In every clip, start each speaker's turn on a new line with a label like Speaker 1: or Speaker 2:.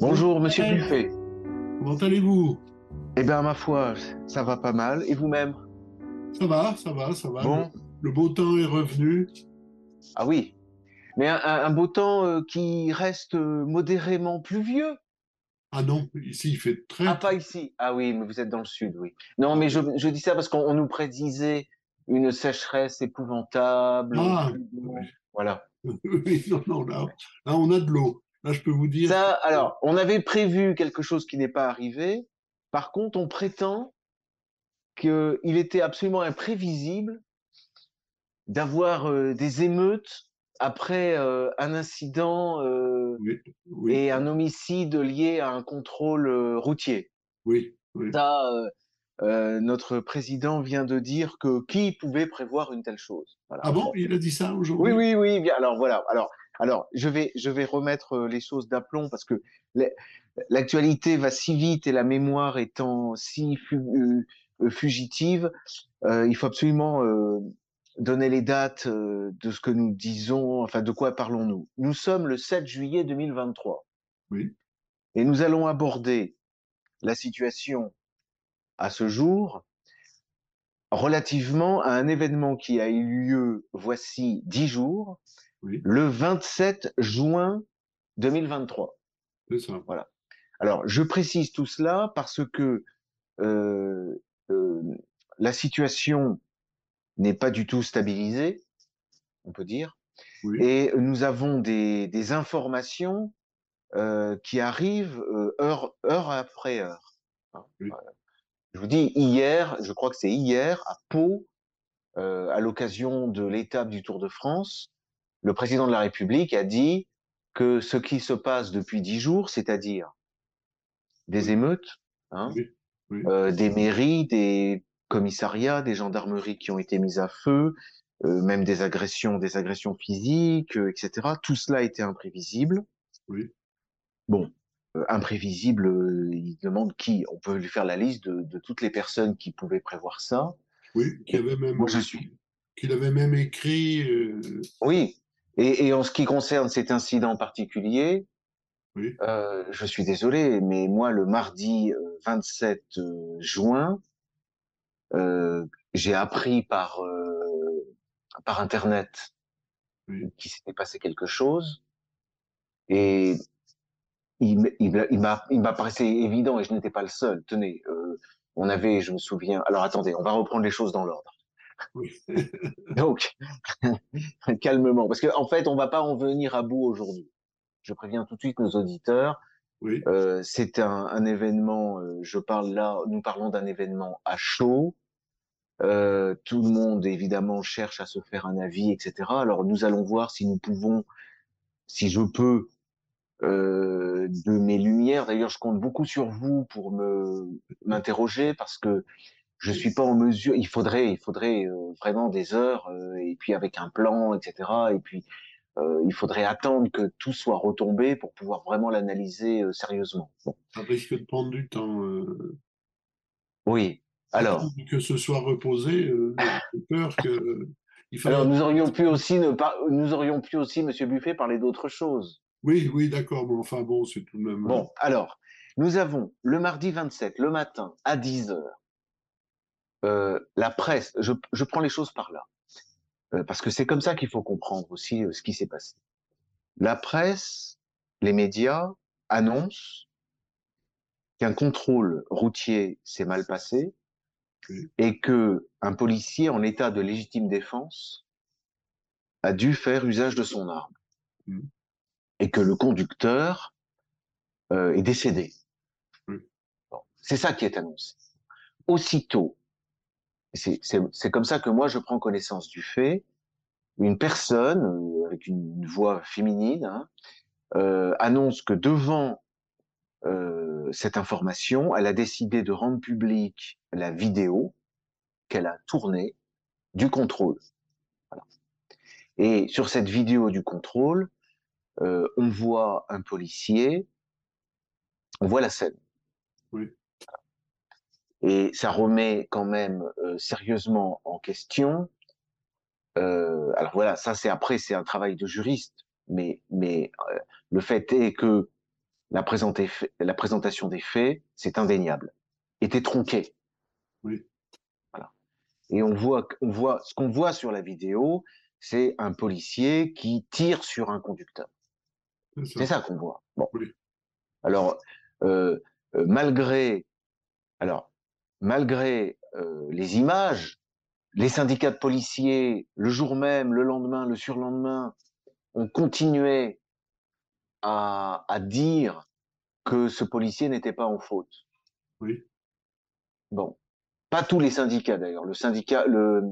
Speaker 1: Bonjour, monsieur Buffet.
Speaker 2: Comment allez-vous?
Speaker 1: Eh bien, ma foi, ça va pas mal. Et vous-même?
Speaker 2: Ça va, ça va, ça va.
Speaker 1: Bon.
Speaker 2: Le beau temps est revenu.
Speaker 1: Ah oui. Mais un, beau temps euh, qui reste euh, modérément pluvieux.
Speaker 2: Ah non, ici il fait très.
Speaker 1: Ah, pas ici. Ah oui, mais vous êtes dans le sud, oui. Non, mais je, je dis ça parce qu'on on nous prédisait une sécheresse épouvantable.
Speaker 2: Ah,
Speaker 1: Bon, Voilà.
Speaker 2: oui, non, non, là, là on a de l'eau. Là, je peux vous dire.
Speaker 1: Ça, alors, on avait prévu quelque chose qui n'est pas arrivé. Par contre, on prétend qu'il était absolument imprévisible d'avoir euh, des émeutes après euh, un incident euh,
Speaker 2: Oui, oui,
Speaker 1: et un homicide lié à un contrôle euh, routier.
Speaker 2: oui, oui.
Speaker 1: Ça, notre président vient de dire que qui pouvait prévoir une telle chose. Voilà.
Speaker 2: Ah bon, il a dit ça aujourd'hui?
Speaker 1: Oui, oui, oui. Bien. Alors voilà. Alors, alors, je vais, je vais remettre les choses d'aplomb parce que l'actualité va si vite et la mémoire étant si fu- fugitive, il faut absolument donner les dates euh, de ce que nous disons. Enfin, de quoi parlons-nous Nous sommes le 7 juillet 2023
Speaker 2: Oui,
Speaker 1: et nous allons aborder la situation à ce jour relativement à un événement qui a eu lieu voici dix jours,
Speaker 2: oui,
Speaker 1: le 27 juin 2023.
Speaker 2: c'est ça.
Speaker 1: Alors, je précise tout cela parce que euh, euh, la situation n'est pas du tout stabilisée, on peut dire,
Speaker 2: Oui,
Speaker 1: et nous avons des, des informations euh, qui arrivent euh, heure, heure après heure. hein.
Speaker 2: Oui.
Speaker 1: Voilà. Je vous dis, hier, je crois que c'est hier, à Pau, euh, à l'occasion de l'étape du Tour de France, le président de la République a dit que ce qui se passe depuis dix jours, c'est-à-dire des émeutes, hein,
Speaker 2: oui,
Speaker 1: des mairies, des commissariats, des gendarmeries qui ont été mises à feu, euh, même des agressions, des agressions physiques, euh, etc. Tout cela était imprévisible.
Speaker 2: oui.
Speaker 1: Bon, euh, imprévisible, euh, il demande qui On peut lui faire la liste de, de toutes les personnes qui pouvaient prévoir ça.
Speaker 2: Oui, qui avait même,
Speaker 1: Moi, je suis.
Speaker 2: qu'il avait même écrit. euh,
Speaker 1: Oui. Et, et en ce qui concerne cet incident particulier,
Speaker 2: Oui.
Speaker 1: euh, je suis désolé, mais moi, le mardi euh, 27 euh, juin, j'ai appris par euh, par internet qu'il s'était passé quelque chose, et il, il, m'a- il m'a il m'apparaissait évident, et je n'étais pas le seul. Tenez, euh, on avait, je me souviens. Alors attendez, on va reprendre les choses dans l'ordre.
Speaker 2: Oui.
Speaker 1: Donc, calmement, parce qu'en en fait, on va pas en venir à bout aujourd'hui. Je préviens tout de suite nos auditeurs.
Speaker 2: oui,
Speaker 1: Euh, c'est un, un événement. euh, je parle là. Nous parlons d'un événement à chaud. Euh, tout le monde évidemment cherche à se faire un avis, etc. Alors nous allons voir si nous pouvons, si je peux, euh, de mes lumières. D'ailleurs, je compte beaucoup sur vous pour me m'interroger parce que je suis pas en mesure. Il faudrait, il faudrait euh, vraiment des heures euh, et puis avec un plan, etc. Et puis euh, il faudrait attendre que tout soit retombé pour pouvoir vraiment l'analyser euh, sérieusement. Bon.
Speaker 2: ça risque de prendre du temps. euh,
Speaker 1: Oui. Alors,
Speaker 2: Que ce soit reposé, euh, j'ai peur que. Il faudra-
Speaker 1: alors nous aurions pu aussi ne pas, nous aurions pu aussi, Monsieur Buffet, parler d'autre chose.
Speaker 2: Oui, oui, d'accord, mais enfin bon, c'est tout de même.
Speaker 1: Bon, alors, nous avons le mardi 27, le matin, à 10 heures, euh, la presse, je, je prends les choses par là, euh, parce que c'est comme ça qu'il faut comprendre aussi euh, ce qui s'est passé. La presse, les médias annoncent qu'un contrôle routier s'est mal passé. Et que un policier en état de légitime défense a dû faire usage de son arme
Speaker 2: Mm.
Speaker 1: et que le conducteur euh, est décédé. Bon, c'est ça qui est annoncé. Aussitôt, c'est comme ça que moi je prends connaissance du fait, une personne euh, avec une, une voix féminine hein, euh, annonce que devant euh, cette information, elle a décidé de rendre publique la vidéo qu'elle a tournée du contrôle. Voilà. Et sur cette vidéo du contrôle, euh, on voit un policier, on voit la scène.
Speaker 2: Oui.
Speaker 1: Et ça remet quand même euh, sérieusement en question. Euh, alors voilà, ça c'est après, c'est un travail de juriste, mais, mais euh, le fait est que la, la présentation des faits, c'est indéniable, était tronquée.
Speaker 2: Oui.
Speaker 1: Voilà. Et on voit, on voit, ce qu'on voit sur la vidéo, c'est un policier qui tire sur un conducteur. C'est ça, qu'on voit. Bon.
Speaker 2: Oui.
Speaker 1: Alors, euh, euh, malgré, alors, malgré euh, les images, les syndicats de policiers, le jour même, le lendemain, le surlendemain, ont continué à, à dire que ce policier n'était pas en faute.
Speaker 2: Oui.
Speaker 1: Bon, pas tous les syndicats d'ailleurs. Le syndicat, le,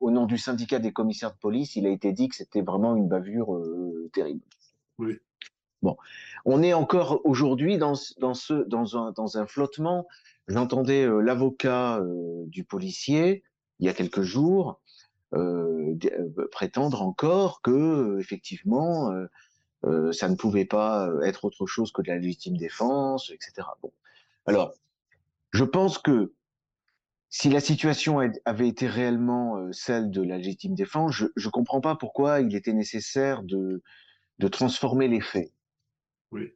Speaker 1: au nom du syndicat des commissaires de police, il a été dit que c'était vraiment une bavure euh, terrible.
Speaker 2: Oui.
Speaker 1: Bon, on est encore aujourd'hui dans, dans, ce, dans, un, dans un flottement. J'entendais euh, l'avocat euh, du policier il y a quelques jours prétendre encore que effectivement euh, ça ne pouvait pas être autre chose que de la légitime défense, etc. Bon, alors je pense que si la situation avait été réellement celle de la légitime défense, je ne comprends pas pourquoi il était nécessaire de, de transformer les faits.
Speaker 2: Oui.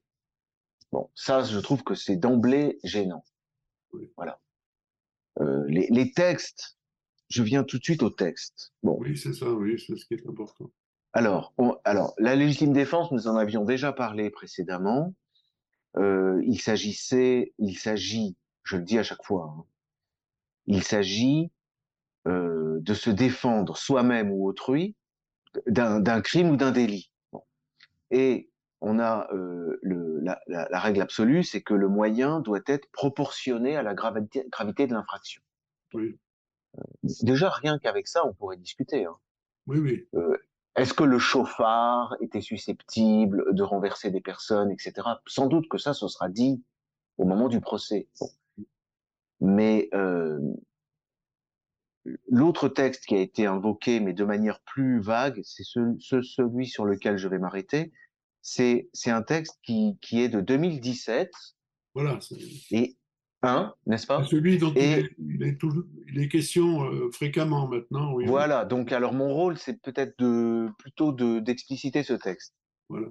Speaker 1: Bon, ça, je trouve que c'est d'emblée gênant.
Speaker 2: Oui.
Speaker 1: Voilà. Euh, les, les, textes, je viens tout de suite au texte. Bon.
Speaker 2: Oui, c'est ça, oui, c'est ce qui est important.
Speaker 1: Alors, on, alors, la légitime défense, nous en avions déjà parlé précédemment. Euh, il s'agissait, il s'agit, je le dis à chaque fois, hein, il s'agit euh, de se défendre soi-même ou autrui d'un crime ou d'un délit. Bon. Et on a euh, le, la, la, la, règle absolue, c'est que le moyen doit être proportionné à la gravité, gravité de l'infraction.
Speaker 2: Oui.
Speaker 1: Déjà, rien qu'avec ça, on pourrait discuter. Hein.
Speaker 2: Oui, oui.
Speaker 1: Euh, Est-ce que le chauffard était susceptible de renverser des personnes, etc. Sans doute que ça, ce sera dit au moment du procès. Bon. Mais euh, l'autre texte qui a été invoqué, mais de manière plus vague, c'est ce, ce, celui sur lequel je vais m'arrêter. C'est un texte qui, qui est de 2017.
Speaker 2: Voilà.
Speaker 1: Et un, n'est-ce pas?
Speaker 2: Celui dont et, il, est, il, question euh, fréquemment maintenant. Oui,
Speaker 1: voilà. Oui. Donc, alors mon rôle, c'est peut-être de plutôt d'expliciter ce texte.
Speaker 2: Voilà.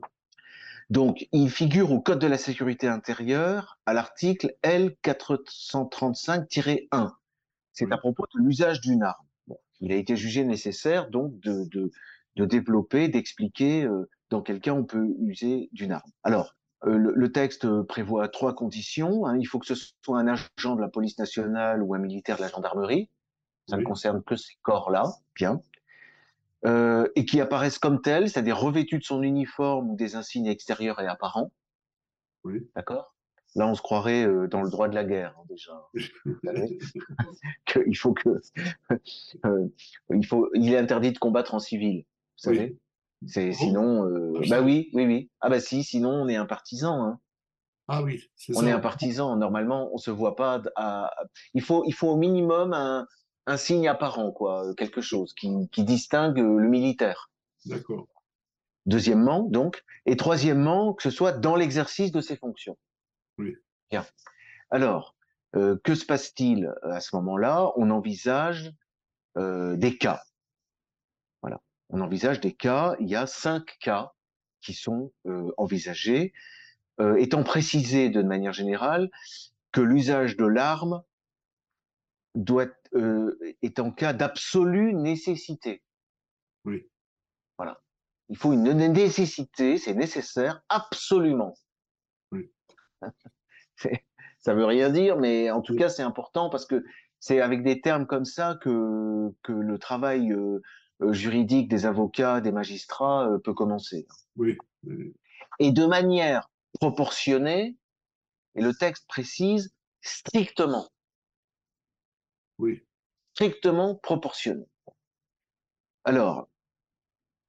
Speaker 1: Donc, il figure au Code de la sécurité intérieure à l'article L435-1. C'est oui. à propos de l'usage d'une arme. Bon, il a été jugé nécessaire donc de, de, de développer, d'expliquer euh, dans quel cas on peut user d'une arme. Alors, le, le, texte prévoit trois conditions. Hein. Il faut que ce soit un agent de la police nationale ou un militaire de la gendarmerie. Ça oui. ne concerne que ces corps-là. Bien euh, et qui apparaissent comme tels, c'est-à-dire revêtus de son uniforme ou des insignes extérieurs et apparents.
Speaker 2: Oui.
Speaker 1: D'accord? Là, on se croirait euh, dans le droit de la guerre, hein, déjà. il faut que, euh, il faut, il est interdit de combattre en civil. Vous savez. C'est sinon, euh, bah oui, oui, oui. Ah bah si, sinon on est un partisan. Hein.
Speaker 2: Ah oui.
Speaker 1: on ça. est un partisan. Normalement, on se voit pas. À... Il faut, il faut au minimum un, un signe apparent, quoi, quelque chose qui, qui distingue le militaire.
Speaker 2: D'accord.
Speaker 1: Deuxièmement, donc, et troisièmement, que ce soit dans l'exercice de ses fonctions.
Speaker 2: Oui.
Speaker 1: Bien. Alors, euh, que se passe-t-il à ce moment-là? On envisage euh, des cas. On envisage des cas. Il y a cinq cas qui sont euh, envisagés, étant précisé de manière générale que l'usage de l'arme doit euh, est en cas d'absolue nécessité.
Speaker 2: Oui.
Speaker 1: Voilà. Il faut une nécessité, c'est nécessaire absolument.
Speaker 2: Oui.
Speaker 1: ça veut rien dire, mais en tout oui. cas c'est important parce que c'est avec des termes comme ça que que le travail euh, juridique des avocats, des magistrats euh, peut commencer.
Speaker 2: Oui.
Speaker 1: Et de manière proportionnée, et le texte précise strictement.
Speaker 2: Oui.
Speaker 1: Strictement proportionné. Alors,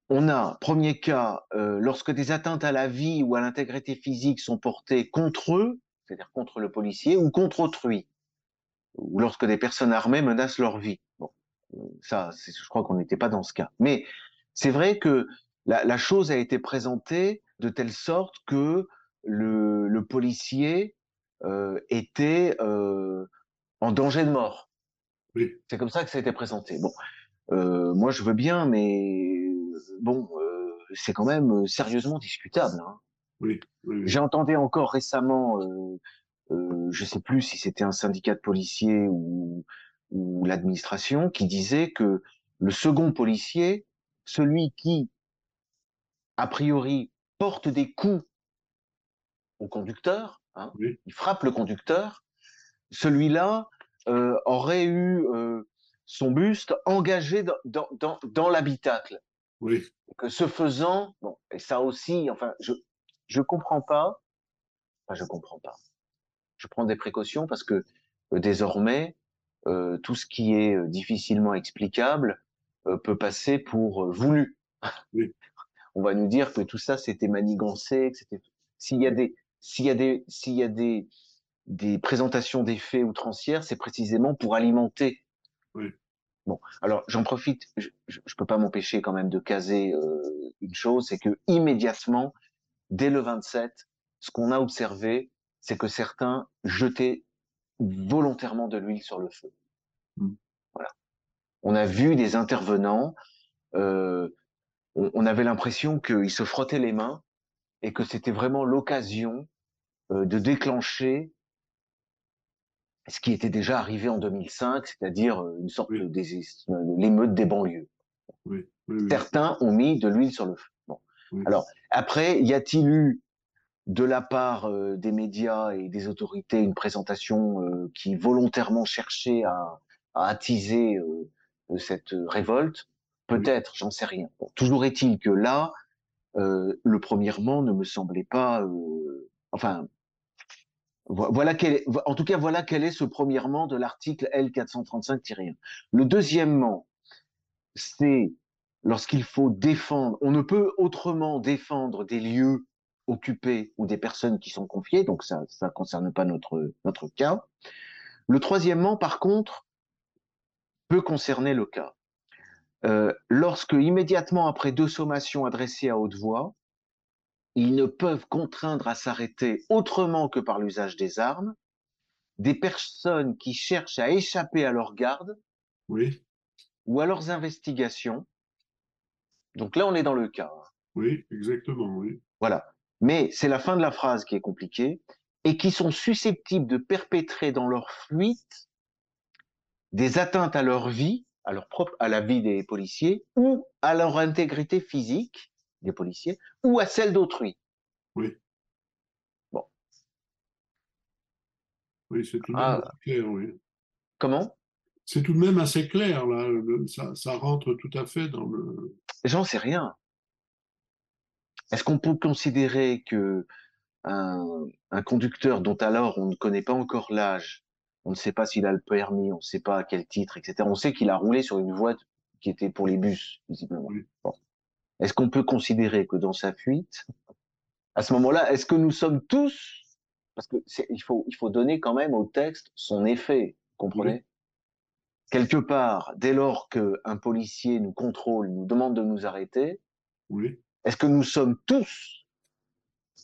Speaker 1: on a, premier cas, euh, lorsque des atteintes à la vie ou à l'intégrité physique sont portées contre eux, c'est-à-dire contre le policier, ou contre autrui, ou lorsque des personnes armées menacent leur vie. Ça, je crois qu'on n'était pas dans ce cas. Mais c'est vrai que la, la, chose a été présentée de telle sorte que le, le policier euh, était euh, en danger de mort.
Speaker 2: Oui.
Speaker 1: C'est comme ça que ça a été présenté. Bon, euh, moi je veux bien, mais bon, c'est quand même sérieusement discutable. Hein.
Speaker 2: Oui, oui, oui.
Speaker 1: J'ai entendu encore récemment, je sais plus si c'était un syndicat de policiers ou, ou l'administration, qui disait que le second policier, celui qui, a priori, porte des coups au conducteur, hein,
Speaker 2: Oui.
Speaker 1: il frappe le conducteur, celui-là euh, aurait eu euh, son buste engagé dans, dans, dans, dans l'habitacle.
Speaker 2: Oui.
Speaker 1: Que ce faisant, bon, et ça aussi, enfin, je je comprends pas, enfin, je comprends pas. Je prends des précautions parce que euh, désormais, euh, tout ce qui est euh, difficilement explicable euh, peut passer pour voulu.
Speaker 2: Oui.
Speaker 1: On va nous dire que tout ça c'était manigancé, que c'était. S'il y a des, s'il y a des, s'il y a des, des présentations des faits outrancières, c'est précisément pour alimenter.
Speaker 2: Oui.
Speaker 1: Bon, alors j'en profite, je, je peux pas m'empêcher quand même de caser euh, une chose, c'est que immédiatement, dès le 27, ce qu'on a observé, c'est que certains jetaient volontairement de l'huile sur le feu.
Speaker 2: Mm.
Speaker 1: Voilà. On a vu des intervenants, euh, on, on avait l'impression qu'ils se frottaient les mains et que c'était vraiment l'occasion euh, de déclencher ce qui était déjà arrivé en 2005, c'est-à-dire euh, une sorte
Speaker 2: Oui.
Speaker 1: de l'émeute des banlieues.
Speaker 2: Oui. Oui. oui.
Speaker 1: Certains ont mis de l'huile sur le feu. Bon. Alors, après, y a-t-il eu de la part euh, des médias et des autorités une présentation euh, qui volontairement cherchait à, à attiser euh, cette révolte Peut-être, j'en sais rien. Bon, toujours est-il que là, le premièrement ne me semblait pas. enfin, vo- voilà quel est, en tout cas, voilà quel est ce premièrement de l'article L435-1. Le deuxièmement, c'est lorsqu'il faut défendre, on ne peut autrement défendre des lieux occupés ou des personnes qui sont confiées, donc ça ça concerne pas notre notre cas. Le troisièmement, par contre, peut concerner le cas. Euh, lorsque immédiatement après deux sommations adressées à haute voix, ils ne peuvent contraindre à s'arrêter autrement que par l'usage des armes des personnes qui cherchent à échapper à leur garde
Speaker 2: Oui.
Speaker 1: ou à leurs investigations. Donc là, on est dans le cas. hein.
Speaker 2: Oui. Exactement. Oui.
Speaker 1: Voilà. Mais c'est la fin de la phrase qui est compliquée et qui sont susceptibles de perpétrer dans leur fuite des atteintes à leur vie, à leur propre, à la vie des policiers ou à leur intégrité physique des policiers ou à celle d'autrui.
Speaker 2: Oui.
Speaker 1: Bon.
Speaker 2: Oui. C'est tout de
Speaker 1: Ah.
Speaker 2: même assez clair. Oui.
Speaker 1: Comment?
Speaker 2: C'est tout de même assez clair là. Ça rentre tout à fait dans le.
Speaker 1: J'en sais rien. Est-ce qu'on peut considérer que un, un conducteur dont alors on ne connaît pas encore l'âge, on ne sait pas s'il a le permis, on ne sait pas à quel titre, etc. On sait qu'il a roulé sur une voie qui était pour les bus, visiblement. Bon. Est-ce qu'on peut considérer que dans sa fuite, à ce moment-là, est-ce que nous sommes tous, parce que il faut il faut donner quand même au texte son effet, vous comprenez? Quelque part, dès lors qu'un policier nous contrôle, nous demande de nous arrêter,
Speaker 2: Oui.
Speaker 1: Est-ce que nous sommes tous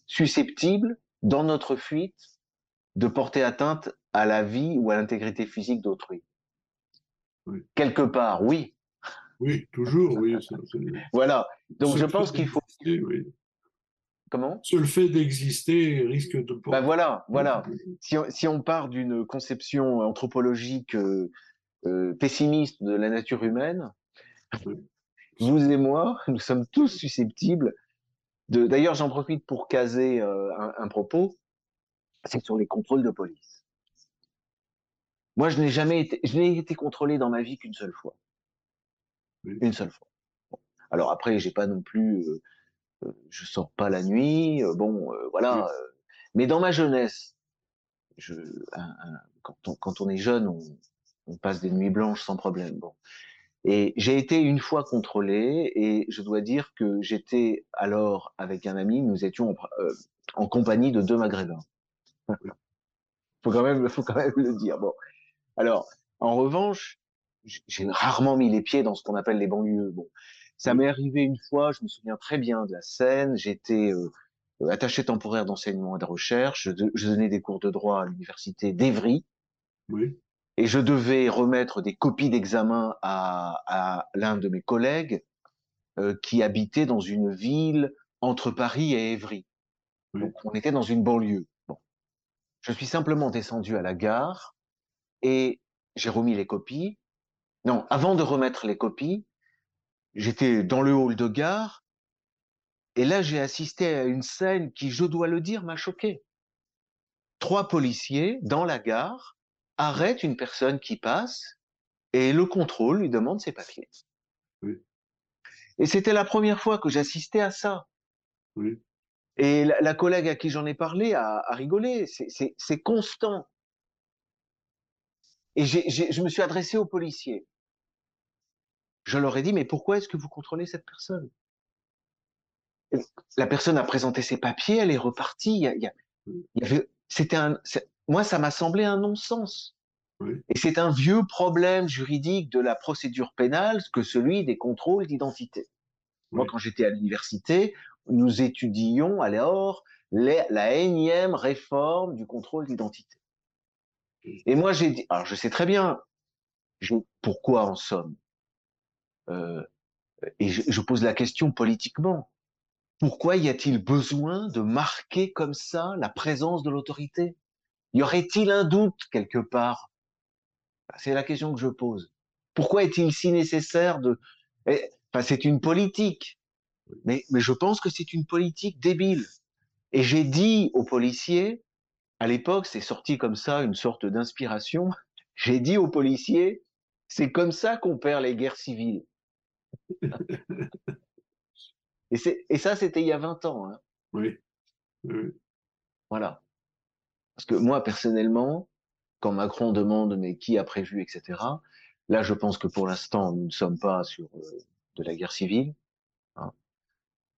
Speaker 1: susceptibles, dans notre fuite, de porter atteinte à la vie ou à l'intégrité physique d'autrui?
Speaker 2: Oui.
Speaker 1: Quelque part, oui.
Speaker 2: Oui. Toujours. Oui. ça,
Speaker 1: Voilà. Donc je pense qu'il faut.
Speaker 2: Oui.
Speaker 1: Comment?
Speaker 2: Seul fait d'exister risque de.
Speaker 1: Ben voilà, voilà. Si on, si on part d'une conception anthropologique euh, euh, pessimiste de la nature humaine,
Speaker 2: Oui.
Speaker 1: Vous et moi, nous sommes tous susceptibles de. D'ailleurs, j'en profite pour caser euh, un, un propos. C'est sur les contrôles de police. Moi, je n'ai jamais été, je n'ai été contrôlé dans ma vie qu'une seule fois.
Speaker 2: Oui.
Speaker 1: Une seule fois. Bon. Alors après, j'ai pas non plus, euh, euh, je sors pas la nuit, euh, bon, euh, voilà. mais dans ma jeunesse, je, un- un- quand, on, quand on est jeune, on, on passe des nuits blanches sans problème. Bon. Et j'ai été une fois contrôlé et je dois dire que j'étais alors avec un ami, nous étions en, euh, en compagnie de deux Maghrébins. faut quand même, faut quand même le dire. Bon. Alors, en revanche, j'ai rarement mis les pieds dans ce qu'on appelle les banlieues. Bon, Ça m'est arrivé une fois, je me souviens très bien de la scène. J'étais euh, attaché temporaire d'enseignement et de recherche. Je, je, donnais des cours de droit à l'université d'Evry.
Speaker 2: Oui.
Speaker 1: Et je devais remettre des copies d'examen à, à l'un de mes collègues euh, qui habitait dans une ville entre Paris et Évry.
Speaker 2: Oui.
Speaker 1: Donc on était dans une banlieue. Bon. Je suis simplement descendu à la gare et j'ai remis les copies. Non, avant de remettre les copies, j'étais dans le hall de gare et là j'ai assisté à une scène qui, je dois le dire, m'a choqué. Trois policiers dans la gare arrêtent une personne qui passe et le contrôle lui demande ses papiers.
Speaker 2: Oui.
Speaker 1: Et c'était la première fois que j'assistais à ça.
Speaker 2: Oui.
Speaker 1: Et la, la, collègue à qui j'en ai parlé a, a rigolé. C'est constant. Et j ai, j ai, je me suis adressé aux policiers. Je leur ai dit, mais pourquoi est-ce que vous contrôlez cette personne? La personne a présenté ses papiers, elle est repartie. Il y, a, il y avait, c'était un, moi, ça m'a semblé un non-sens.
Speaker 2: Oui.
Speaker 1: Et c'est un vieux problème juridique de la procédure pénale que celui des contrôles d'identité. Oui. Moi, quand j'étais à l'université, nous étudions alors les, la énième réforme du contrôle d'identité. Et moi, j'ai dit, alors je sais très bien pourquoi en somme. Euh, et je, je, pose la question politiquement. Pourquoi y a-t-il besoin de marquer comme ça la présence de l'autorité? Y aurait-il un doute quelque part? C'est la question que je pose. Pourquoi est-il si nécessaire de... Enfin, c'est une politique. Mais, mais je pense que c'est une politique débile. Et j'ai dit aux policiers, à l'époque, c'est sorti comme ça, une sorte d'inspiration. J'ai dit aux policiers, c'est comme ça qu'on perd les guerres civiles. et, et, ça, c'était il y a 20 ans. Hein.
Speaker 2: Oui. oui.
Speaker 1: Voilà. Parce que moi, personnellement, quand Macron demande mais qui a prévu, etc., là, je pense que pour l'instant, nous ne sommes pas sur euh, de la guerre civile. Hein.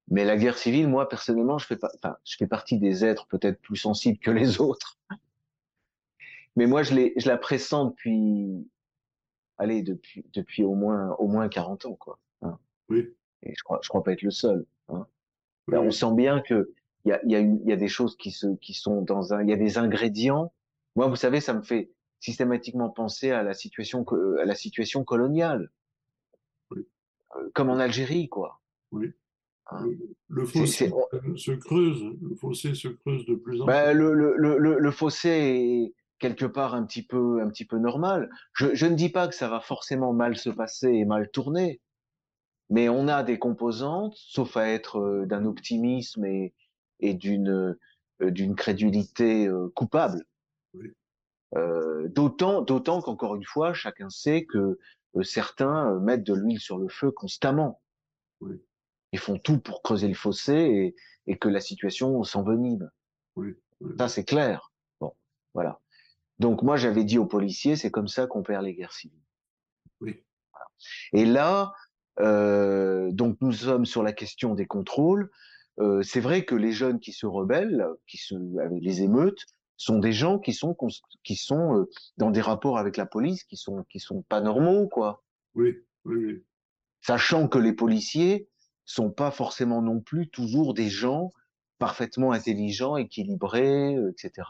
Speaker 1: Mais la guerre civile, moi, personnellement, je fais, pas, enfin, je fais partie des êtres peut-être plus sensibles que les autres. Mais moi, je, je la pressens depuis, allez, depuis, depuis au moins, au moins 40 ans, quoi. Hein.
Speaker 2: Oui.
Speaker 1: Et je crois, je crois pas être le seul. Hein. Oui. on sent bien que il y a, y, a y a des choses qui se, qui sont dans un, il y a des ingrédients. Moi, vous savez, ça me fait systématiquement penser à la situation, à la situation coloniale.
Speaker 2: Oui.
Speaker 1: Comme en Algérie, quoi.
Speaker 2: Oui. Hein le fossé se creuse, le fossé se creuse de plus en
Speaker 1: ben, plus. Le, le, le, le, fossé est quelque part un petit peu, un petit peu normal. Je, je, ne dis pas que ça va forcément mal se passer et mal tourner, mais on a des composantes, sauf à être d'un optimisme et, et d'une d'une crédulité coupable.
Speaker 2: Oui.
Speaker 1: Euh, d'autant, d'autant qu'encore une fois, chacun sait que certains mettent de l'huile sur le feu constamment.
Speaker 2: Oui
Speaker 1: ils font tout pour creuser le fossé et, et que la situation s'envenime.
Speaker 2: Oui.
Speaker 1: Ça, c'est clair. Bon, voilà. Donc moi, j'avais dit aux policiers, c'est comme ça qu'on perd les guerres civiles.
Speaker 2: Oui.
Speaker 1: Voilà. Et là, euh, donc nous sommes sur la question des contrôles. Euh, c'est vrai que les jeunes qui se rebellent, qui se, avec les émeutes, sont des gens qui sont qui sont euh, dans des rapports avec la police qui sont qui sont pas normaux, quoi.
Speaker 2: Oui, oui, oui.
Speaker 1: Sachant que les policiers sont pas forcément non plus toujours des gens parfaitement intelligents, équilibrés, etc.,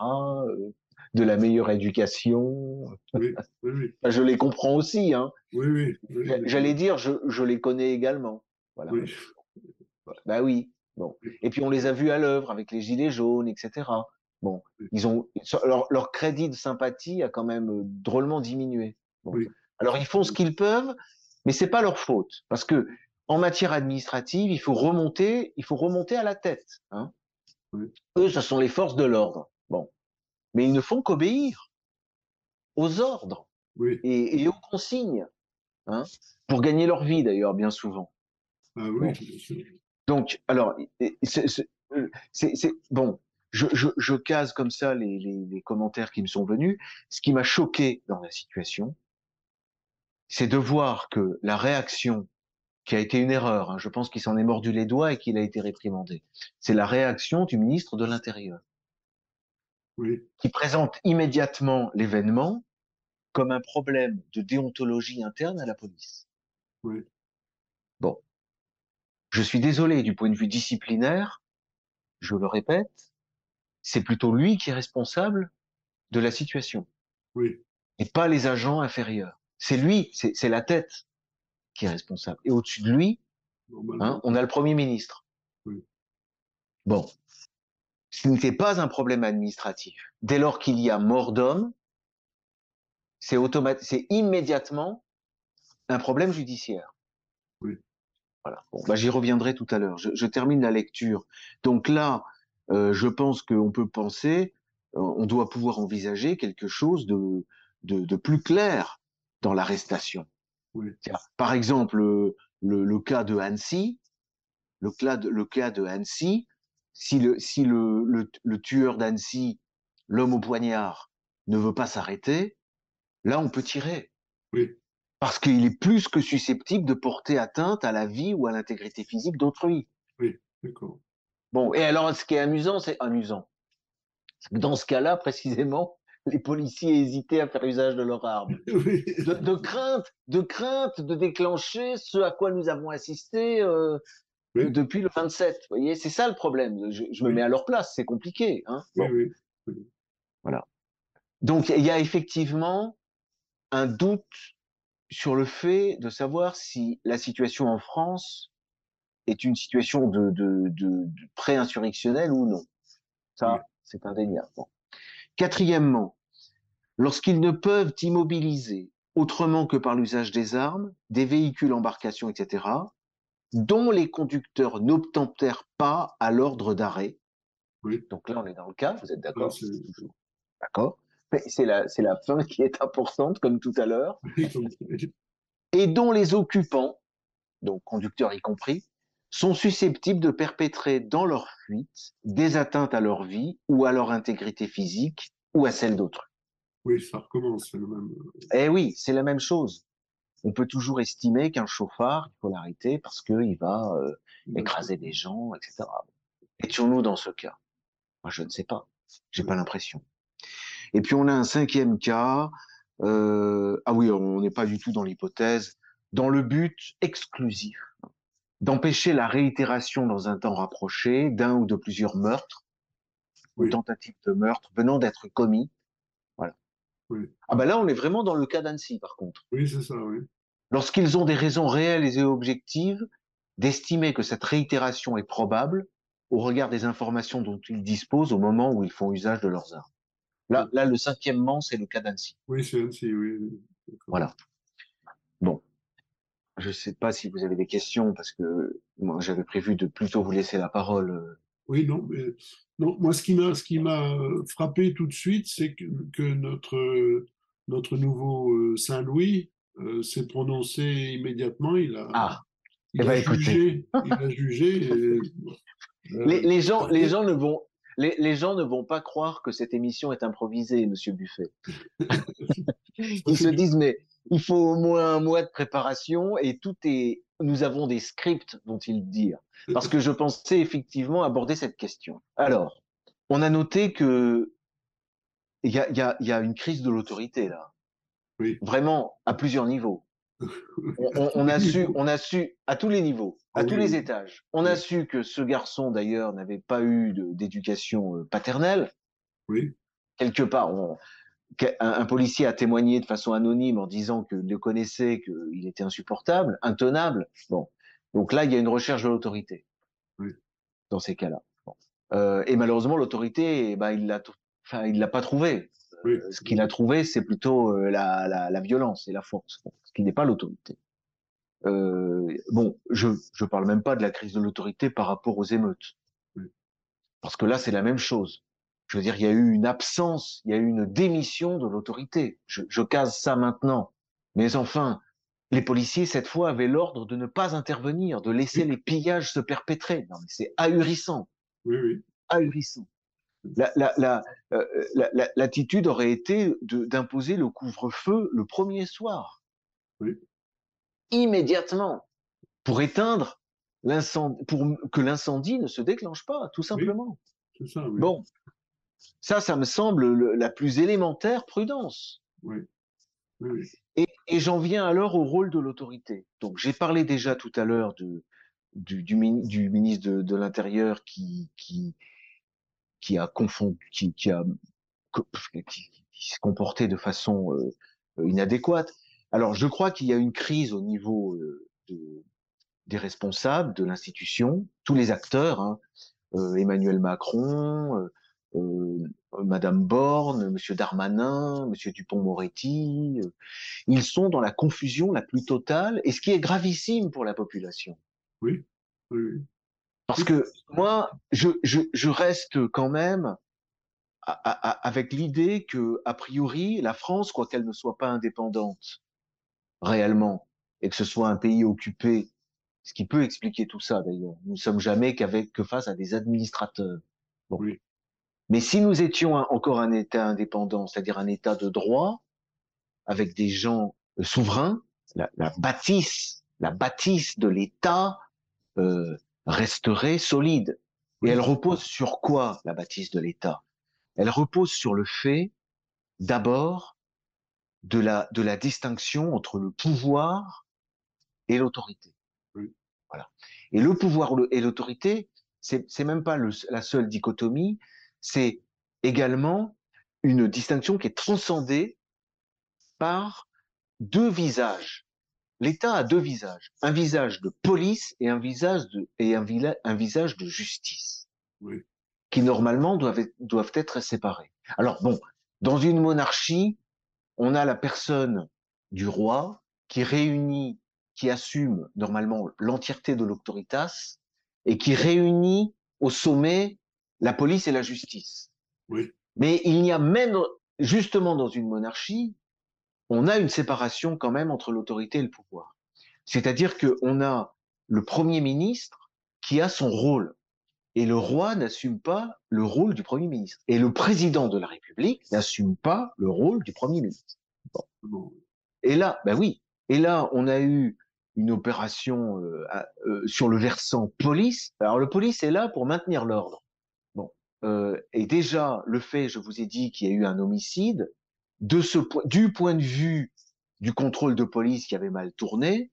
Speaker 1: euh, de la meilleure éducation.
Speaker 2: Oui, oui, oui.
Speaker 1: Je les comprends aussi. Hein.
Speaker 2: Oui, oui. oui
Speaker 1: J'allais dire, je, je, les connais également. Voilà.
Speaker 2: Oui.
Speaker 1: Bah oui. Bon. Et puis on les a vus à l'œuvre avec les gilets jaunes, etc. Bon, ils ont leur, leur crédit de sympathie a quand même drôlement diminué. Bon.
Speaker 2: Oui.
Speaker 1: Alors ils font ce qu'ils peuvent, mais c'est pas leur faute parce que en matière administrative, il faut remonter, il faut remonter à la tête. Hein.
Speaker 2: Oui.
Speaker 1: Eux, ce sont les forces de l'ordre. Bon, mais ils ne font qu'obéir aux ordres
Speaker 2: oui.
Speaker 1: et, et, aux consignes, hein, pour gagner leur vie d'ailleurs bien souvent.
Speaker 2: Ah oui.
Speaker 1: Bon. Donc, alors, c'est bon. Je, je, je, case comme ça les, les, les commentaires qui me sont venus. Ce qui m'a choqué dans la situation, c'est de voir que la réaction qui a été une erreur. Hein. Je pense qu'il s'en est mordu les doigts et qu'il a été réprimandé. C'est la réaction du ministre de l'Intérieur,
Speaker 2: oui.
Speaker 1: qui présente immédiatement l'événement comme un problème de déontologie interne à la police.
Speaker 2: Oui.
Speaker 1: Je suis désolé, du point de vue disciplinaire, je le répète, c'est plutôt lui qui est responsable de la situation.
Speaker 2: Oui.
Speaker 1: Et pas les agents inférieurs. C'est lui, c'est la tête qui est responsable. Et au-dessus de lui, hein, on a le Premier ministre.
Speaker 2: Oui.
Speaker 1: Bon. Ce n'était pas un problème administratif. Dès lors qu'il y a mort d'homme, c'est c'est immédiatement un problème judiciaire.
Speaker 2: Oui.
Speaker 1: Voilà. Bon, bah, j'y reviendrai tout à l'heure. Je, je, termine la lecture. Donc là, euh, je pense qu'on peut penser, euh, on doit pouvoir envisager quelque chose de, de, de plus clair dans l'arrestation.
Speaker 2: Oui.
Speaker 1: Par exemple, le, le, cas de Annecy, le le cas de Annecy, si le, si le, le, le tueur d'Annecy, l'homme au poignard, ne veut pas s'arrêter, là on peut tirer.
Speaker 2: Oui.
Speaker 1: Parce qu'il est plus que susceptible de porter atteinte à la vie ou à l'intégrité physique d'autrui.
Speaker 2: Oui, d'accord.
Speaker 1: Bon, et alors ce qui est amusant, c'est amusant. Dans ce cas-là, précisément, les policiers hésitaient à faire usage de leur arme.
Speaker 2: Oui.
Speaker 1: De, de, crainte, de crainte de déclencher ce à quoi nous avons assisté euh, oui. depuis le 27. Vous voyez, c'est ça le problème. Je, je me
Speaker 2: Oui.
Speaker 1: mets à leur place, c'est compliqué. Hein Bon,
Speaker 2: Oui, oui.
Speaker 1: Voilà. Donc il y a effectivement un doute sur le fait de savoir si la situation en France est une situation de, de, de, de pré-insurrectionnelle ou non. Ça,
Speaker 2: Oui.
Speaker 1: c'est indéniable. Bon. Quatrièmement, lorsqu'ils ne peuvent immobiliser autrement que par l'usage des armes, des véhicules, embarcations, etc., dont les conducteurs n'obtempèrent pas à l'ordre d'arrêt.
Speaker 2: Oui.
Speaker 1: Donc là, on est dans le cas, vous êtes d'accord D'accord c'est la, c'est la fin qui est importante, comme tout à l'heure,
Speaker 2: oui,
Speaker 1: et dont les occupants, donc conducteurs y compris, sont susceptibles de perpétrer dans leur fuite des atteintes à leur vie ou à leur intégrité physique ou à celle d'autrui.
Speaker 2: oui, ça recommence, c'est le même.
Speaker 1: Eh oui, c'est la même chose. On peut toujours estimer qu'un chauffard, il faut l'arrêter parce qu'il va euh, écraser des gens, etc. Étions-nous dans ce cas? Moi, je ne sais pas. J'ai pas l'impression. Et puis on a un cinquième cas. euh, ah oui, on n'est pas du tout dans l'hypothèse. Dans le but exclusif d'empêcher la réitération dans un temps rapproché d'un ou de plusieurs meurtres ou
Speaker 2: Oui.
Speaker 1: tentatives de meurtre venant d'être commis. Voilà.
Speaker 2: Oui.
Speaker 1: Ah ben là, on est vraiment dans le cas d'Annecy, par contre
Speaker 2: Oui, c'est ça, oui.
Speaker 1: lorsqu'ils ont des raisons réelles et objectives d'estimer que cette réitération est probable au regard des informations dont ils disposent au moment où ils font usage de leurs armes. Là, là le cinquièmement, c'est le cas d'Annecy.
Speaker 2: Oui, c'est ainsi, oui.
Speaker 1: Voilà. Bon. Je ne sais pas si vous avez des questions parce que moi j'avais prévu de plutôt vous laisser la parole. euh.
Speaker 2: Oui, non, mais non, moi ce qui m'a ce qui m'a frappé tout de suite, c'est que, que notre notre nouveau euh, Saint-Louis euh, s'est prononcé immédiatement. Il a
Speaker 1: Ah,
Speaker 2: il
Speaker 1: eh ben,
Speaker 2: a jugé, il a jugé. et, euh,
Speaker 1: les, les gens, les gens ne vont, les, les gens ne vont pas croire que cette émission est improvisée, Monsieur Buffet. Ils se disent mais il faut au moins un mois de préparation et tout est. Nous avons des scripts, vont-ils dire, parce que je pensais effectivement aborder cette question. Alors, on a noté que il y a, il y a, il y a une crise de l'autorité là,
Speaker 2: Oui.
Speaker 1: vraiment à plusieurs niveaux. On, a su, on a su à tous les niveaux, à tous les étages. On a su que ce garçon d'ailleurs n'avait pas eu d'éducation euh, paternelle.
Speaker 2: Oui,
Speaker 1: Quelque part, on- un, un policier a témoigné de façon anonyme en disant qu'il le connaissait, qu'il était insupportable, intenable. Bon, donc là, il y a une recherche de l'autorité
Speaker 2: Oui.
Speaker 1: dans ces cas-là. Bon. Euh, et malheureusement, l'autorité, eh ben, il l'a, enfin, il l'a pas trouvé.
Speaker 2: Oui.
Speaker 1: Euh, Ce qu'il a trouvé, c'est plutôt euh, la, la, la violence et la force, ce qui n'est pas l'autorité. Euh, bon, je je parle même pas de la crise de l'autorité par rapport aux émeutes,
Speaker 2: Oui.
Speaker 1: parce que là c'est la même chose. Je veux dire, il y a eu une absence, il y a eu une démission de l'autorité. Je, je case ça maintenant, mais enfin, les policiers cette fois avaient l'ordre de ne pas intervenir, de laisser les pillages se perpétrer. Non, mais c'est ahurissant
Speaker 2: Oui, oui.
Speaker 1: ahurissant. La, la, la, euh, l'attitude aurait été d'imposer le couvre-feu le premier soir.
Speaker 2: Oui.
Speaker 1: Immédiatement. Pour éteindre l'incendie, pour que l'incendie ne se déclenche pas, tout simplement.
Speaker 2: Ça, oui.
Speaker 1: Bon. Ça, ça me semble le- la plus élémentaire prudence. Et, et j'en viens alors au rôle de l'autorité. Donc, j'ai parlé déjà tout à l'heure du, du, du ministre de, de l'Intérieur qui, qui, qui a confondu, qui, a qui, se comportait de façon euh, inadéquate. Alors, je crois qu'il y a une crise au niveau euh, de, des responsables de l'institution, tous les acteurs, hein, euh, Emmanuel Macron, Madame Borne, Monsieur Darmanin, Monsieur Dupont-Moretti, ils sont dans la confusion la plus totale, et ce qui est gravissime pour la population.
Speaker 2: Oui. oui.
Speaker 1: Parce que moi, je, je, je reste quand même à, à, avec l'idée que, a priori, la France, quoi qu'elle ne soit pas indépendante réellement, et que ce soit un pays occupé, ce qui peut expliquer tout ça d'ailleurs. Nous ne sommes jamais qu'avec que face à des administrateurs. Bon.
Speaker 2: Oui.
Speaker 1: Mais si nous étions un, encore un État indépendant, c'est-à-dire un État de droit, avec des gens euh, souverains, la, la, bâtisse, la bâtisse de l'État euh, resterait solide. Et elle repose sur quoi la bâtisse de l'État? Elle repose sur le fait, d'abord, de la, de la distinction entre le pouvoir et l'autorité. Voilà. Et le pouvoir et l'autorité, c'est, c'est même pas le, la seule dichotomie, c'est également une distinction qui est transcendée par deux visages. L'État a deux visages, un visage de police et un visage de, et un, un visage de justice,
Speaker 2: oui.
Speaker 1: qui normalement doivent être, doivent être séparés. Alors bon, dans une monarchie, on a la personne du roi qui réunit, qui assume normalement l'entièreté de l'autoritas et qui réunit au sommet la police et la justice.
Speaker 2: Oui.
Speaker 1: Mais il n'y a même, justement dans une monarchie, on a une séparation quand même entre l'autorité et le pouvoir. C'est-à-dire qu'on a le Premier ministre qui a son rôle. Et le roi n'assume pas le rôle du Premier ministre. Et le président de la République n'assume pas le rôle du Premier ministre. Et là, ben oui. Et là, on a eu une opération euh, euh, sur le versant police. Alors le police est là pour maintenir l'ordre. Bon. Euh, et déjà, le fait, je vous ai dit qu'il y a eu un homicide, de ce du point de vue du contrôle de police qui avait mal tourné,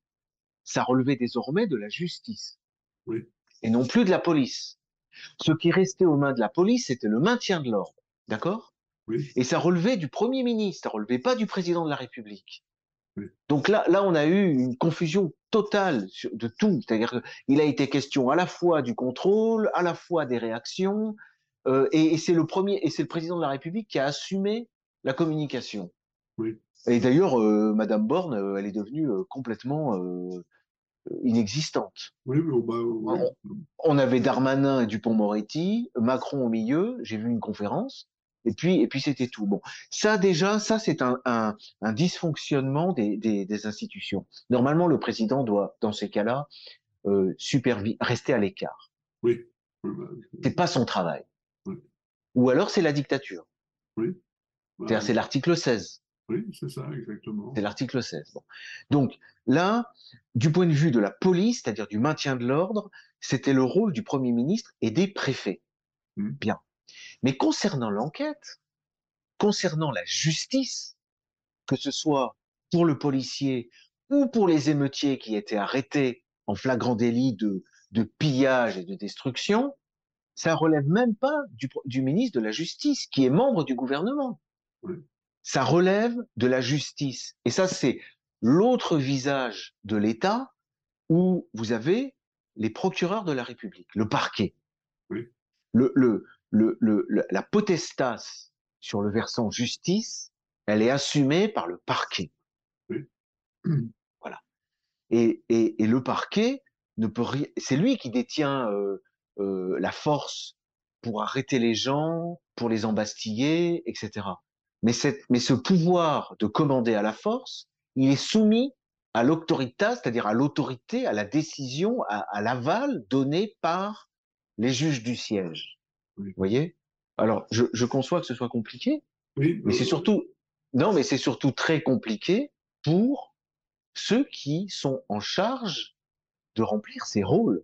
Speaker 1: ça relevait désormais de la justice.
Speaker 2: Oui.
Speaker 1: Et non plus de la police. Ce qui restait aux mains de la police, c'était le maintien de l'ordre. D'accord?
Speaker 2: Oui.
Speaker 1: Et ça relevait du Premier ministre, ça relevait pas du président de la République.
Speaker 2: Oui.
Speaker 1: Donc là, là, on a eu une confusion totale de tout. C'est-à-dire qu'il a été question à la fois du contrôle, à la fois des réactions, euh, et, et c'est le premier, et c'est le président de la République qui a assumé la communication.
Speaker 2: Oui.
Speaker 1: Et d'ailleurs, euh, Madame Borne, euh, elle est devenue euh, complètement euh, inexistante.
Speaker 2: Oui, mais bah, ouais.
Speaker 1: on, on, avait Darmanin et Dupont-Moretti, Macron au milieu. J'ai vu une conférence. Et puis, et puis c'était tout. Bon, ça déjà, ça c'est un, un, un, dysfonctionnement des, des, des, institutions. Normalement, le président doit, dans ces cas-là, rester à l'écart.
Speaker 2: Oui.
Speaker 1: C'est pas son travail.
Speaker 2: Oui.
Speaker 1: Ou alors c'est la dictature.
Speaker 2: Oui.
Speaker 1: C'est l'article 16.
Speaker 2: Oui, c'est ça, exactement.
Speaker 1: C'est l'article 16. Bon. Donc là, du point de vue de la police, c'est-à-dire du maintien de l'ordre, c'était le rôle du Premier ministre et des préfets.
Speaker 2: Mmh.
Speaker 1: Bien. Mais concernant l'enquête, concernant la justice, que ce soit pour le policier ou pour les émeutiers qui étaient arrêtés en flagrant délit de, de pillage et de destruction, ça relève même pas du, du, ministre de la Justice, qui est membre du gouvernement. Ça relève de la justice. Et ça, c'est l'autre visage de l'État où vous avez les procureurs de la République, le parquet.
Speaker 2: Oui.
Speaker 1: Le, le, le, le, la potestas sur le versant justice, elle est assumée par le parquet.
Speaker 2: Oui.
Speaker 1: Voilà. Et, et, et, le parquet ne peut rien. C'est lui qui détient euh, euh, la force pour arrêter les gens, pour les embastiller, etc. Mais, cette, mais ce pouvoir de commander à la force, il est soumis à l'autorité, c'est-à-dire à l'autorité, à la décision, à, à l'aval donné par les juges du siège.
Speaker 2: Oui.
Speaker 1: Vous voyez? Alors, je, je, conçois que ce soit compliqué,
Speaker 2: oui,
Speaker 1: mais c'est surtout non, mais c'est surtout très compliqué pour ceux qui sont en charge de remplir ces rôles.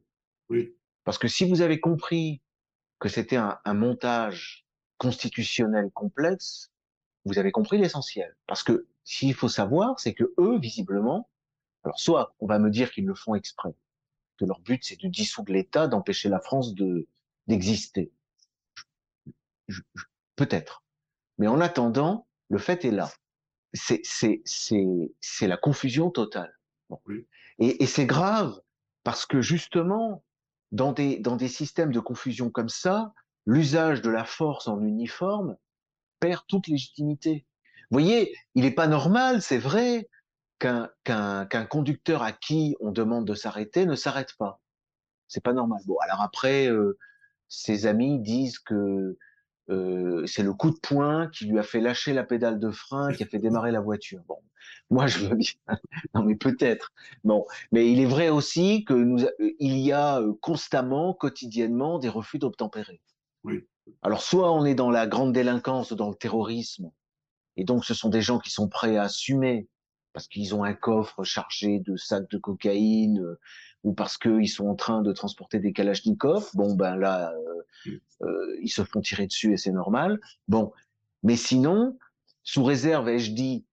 Speaker 2: Oui.
Speaker 1: Parce que si vous avez compris que c'était un, un, montage constitutionnel complexe, vous avez compris l'essentiel. Parce que s'il faut savoir, c'est que eux, visiblement, alors soit on va me dire qu'ils le font exprès, que leur but c'est de dissoudre l'État, d'empêcher la France de d'exister. Peut-être. Mais en attendant, le fait est là. C'est c'est c'est c'est la confusion totale. Et, et c'est grave parce que justement dans des dans des systèmes de confusion comme ça, l'usage de la force en uniforme perd toute légitimité. Vous voyez, il n'est pas normal, c'est vrai, qu'un conducteur à qui on demande de s'arrêter ne s'arrête pas. C'est pas normal. Bon, alors après, euh, ses amis disent que euh, c'est le coup de poing qui lui a fait lâcher la pédale de frein, qui a fait démarrer la voiture. Bon, moi je veux bien. non mais peut-être. Bon, mais il est vrai aussi que nous, il y a euh, constamment, quotidiennement, des refus d'obtempérer.
Speaker 2: Oui.
Speaker 1: Alors soit on est dans la grande délinquance, dans le terrorisme, et donc ce sont des gens qui sont prêts à assumer parce qu'ils ont un coffre chargé de sacs de cocaïne euh, ou parce qu'ils sont en train de transporter des kalachnikovs, bon ben là, euh, euh, ils se font tirer dessus et c'est normal. Bon, mais sinon, sous réserve, ai-je dit,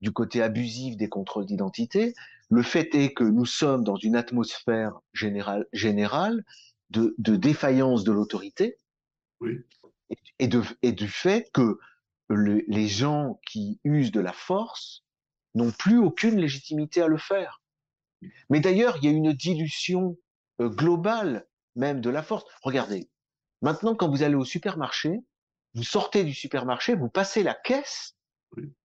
Speaker 1: du côté abusif des contrôles d'identité, le fait est que nous sommes dans une atmosphère générale, générale de, de défaillance de l'autorité
Speaker 2: oui.
Speaker 1: et, de, et du fait que le, les gens qui usent de la force n'ont plus aucune légitimité à le faire. Mais d'ailleurs, il y a une dilution euh, globale même de la force. Regardez, maintenant quand vous allez au supermarché, vous sortez du supermarché, vous passez la caisse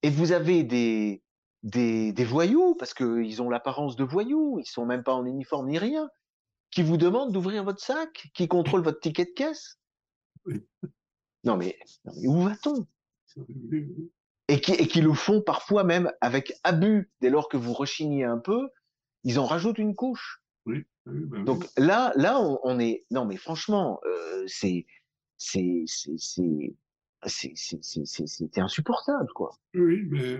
Speaker 1: et vous avez des, des, des voyous, parce qu'ils ont l'apparence de voyous, ils sont même pas en uniforme ni rien, qui vous demandent d'ouvrir votre sac, qui contrôlent votre ticket de caisse. Non mais, non mais où va-t-on? Et qui, et qui le font parfois même avec abus. Dès lors que vous rechignez un peu, ils en rajoutent une couche.
Speaker 2: Oui. Ben
Speaker 1: Donc là, là, on, on, est. Non, mais franchement, euh, c'est c'est c'est insupportable, quoi.
Speaker 2: Oui, mais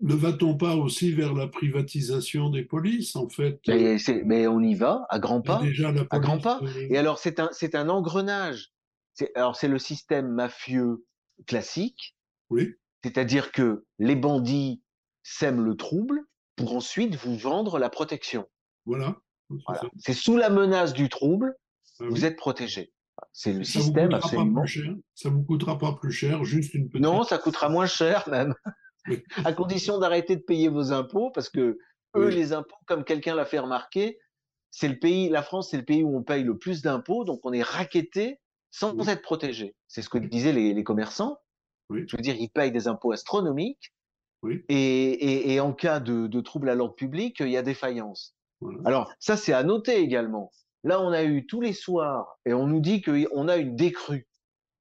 Speaker 2: ne va-t-on pas aussi vers la privatisation des polices, en fait?
Speaker 1: Mais, mais on y va à grands pas.
Speaker 2: Déjà la police,
Speaker 1: à grands pas.
Speaker 2: euh,
Speaker 1: Et alors c'est un c'est un engrenage. Alors c'est le système mafieux classique.
Speaker 2: Oui.
Speaker 1: C'est-à-dire que les bandits sèment le trouble pour ensuite vous vendre la protection.
Speaker 2: Voilà.
Speaker 1: Voilà. C'est sous la menace du trouble,
Speaker 2: Ah
Speaker 1: vous
Speaker 2: oui.
Speaker 1: êtes protégé. C'est le
Speaker 2: Ça vous
Speaker 1: système
Speaker 2: pas
Speaker 1: absolument.
Speaker 2: plus cher. Ça vous coûtera pas plus cher, juste une petite.
Speaker 1: Non, ça coûtera moins cher même,
Speaker 2: Oui.
Speaker 1: à condition d'arrêter de payer vos impôts, parce que eux,
Speaker 2: Oui.
Speaker 1: les impôts, comme quelqu'un l'a fait remarquer, c'est le pays, la France, c'est le pays où on paye le plus d'impôts, donc on est racketté sans
Speaker 2: Oui.
Speaker 1: être protégé. C'est ce que disaient les, les commerçants.
Speaker 2: Oui.
Speaker 1: Je veux dire, ils payent des impôts astronomiques,
Speaker 2: Oui.
Speaker 1: et, et, et en cas de, de trouble à l'ordre public, il y a défaillance.
Speaker 2: Voilà.
Speaker 1: Alors, ça, c'est à noter également. Là, on a eu tous les soirs, et on nous dit qu'on a une décrue.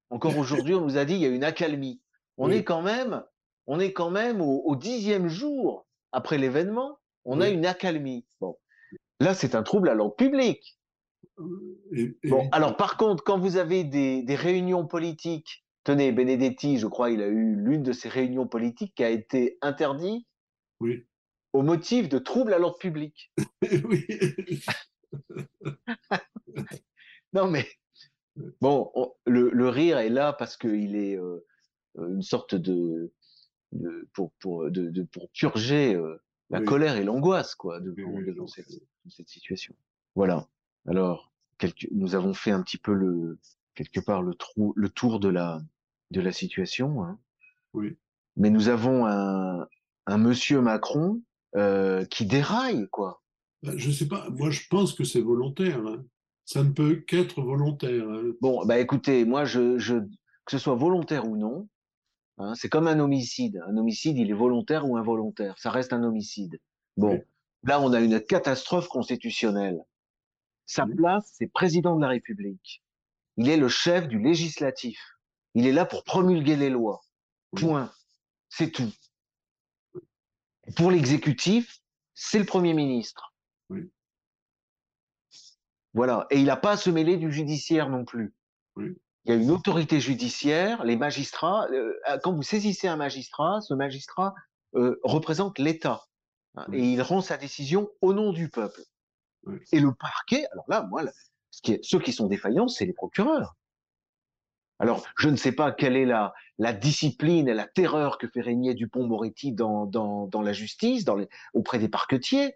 Speaker 1: Encore aujourd'hui, on nous a dit il y a une accalmie. On
Speaker 2: Oui.
Speaker 1: est quand même, on est quand même au, au dixième jour après l'événement, on a une accalmie. Bon, là, c'est un trouble à l'ordre public.
Speaker 2: Et- et-
Speaker 1: Bon, alors par contre, quand vous avez des, des réunions politiques, tenez, Benedetti, je crois, il a eu l'une de ces réunions politiques qui a été interdite
Speaker 2: Oui.
Speaker 1: au motif de trouble à l'ordre public.
Speaker 2: oui.
Speaker 1: Non, mais bon, on- le, le rire est là parce qu'il est euh, euh, une sorte de, de pour pour de, de- pour purger euh, la
Speaker 2: Oui.
Speaker 1: colère et l'angoisse quoi
Speaker 2: Oui, oui, donc,
Speaker 1: cette, cette situation. Voilà. Alors, quelque, nous avons fait un petit peu le quelque part le trou, le tour de la de la situation. hein.
Speaker 2: Oui.
Speaker 1: Mais nous avons un un Monsieur Macron euh, qui déraille quoi.
Speaker 2: Ben, Je sais pas. Moi, je pense que c'est volontaire. hein. Ça ne peut qu'être volontaire. hein.
Speaker 1: Bon, bah écoutez, moi, je, je, que ce soit volontaire ou non, c'est comme un homicide. Un homicide, il est volontaire ou involontaire. Ça reste un homicide. Bon,
Speaker 2: Oui.
Speaker 1: là, on a une catastrophe constitutionnelle. Sa
Speaker 2: Oui.
Speaker 1: place, c'est président de la République. Il est le chef du législatif. Il est là pour promulguer les lois. Point. C'est tout. Pour l'exécutif, c'est le Premier ministre.
Speaker 2: Oui.
Speaker 1: Voilà. Et il n'a pas à se mêler du judiciaire non plus.
Speaker 2: Oui.
Speaker 1: Il y a une autorité judiciaire, les magistrats. euh, quand vous saisissez un magistrat, ce magistrat euh, représente l'État hein,
Speaker 2: Oui.
Speaker 1: et il rend sa décision au nom du peuple. Et le parquet, alors là, moi, ce qui est, ceux qui sont défaillants, c'est les procureurs. Alors, je ne sais pas quelle est la, la discipline et la terreur que fait régner Dupont-Moretti dans, dans, dans la justice, dans les, auprès des parquetiers.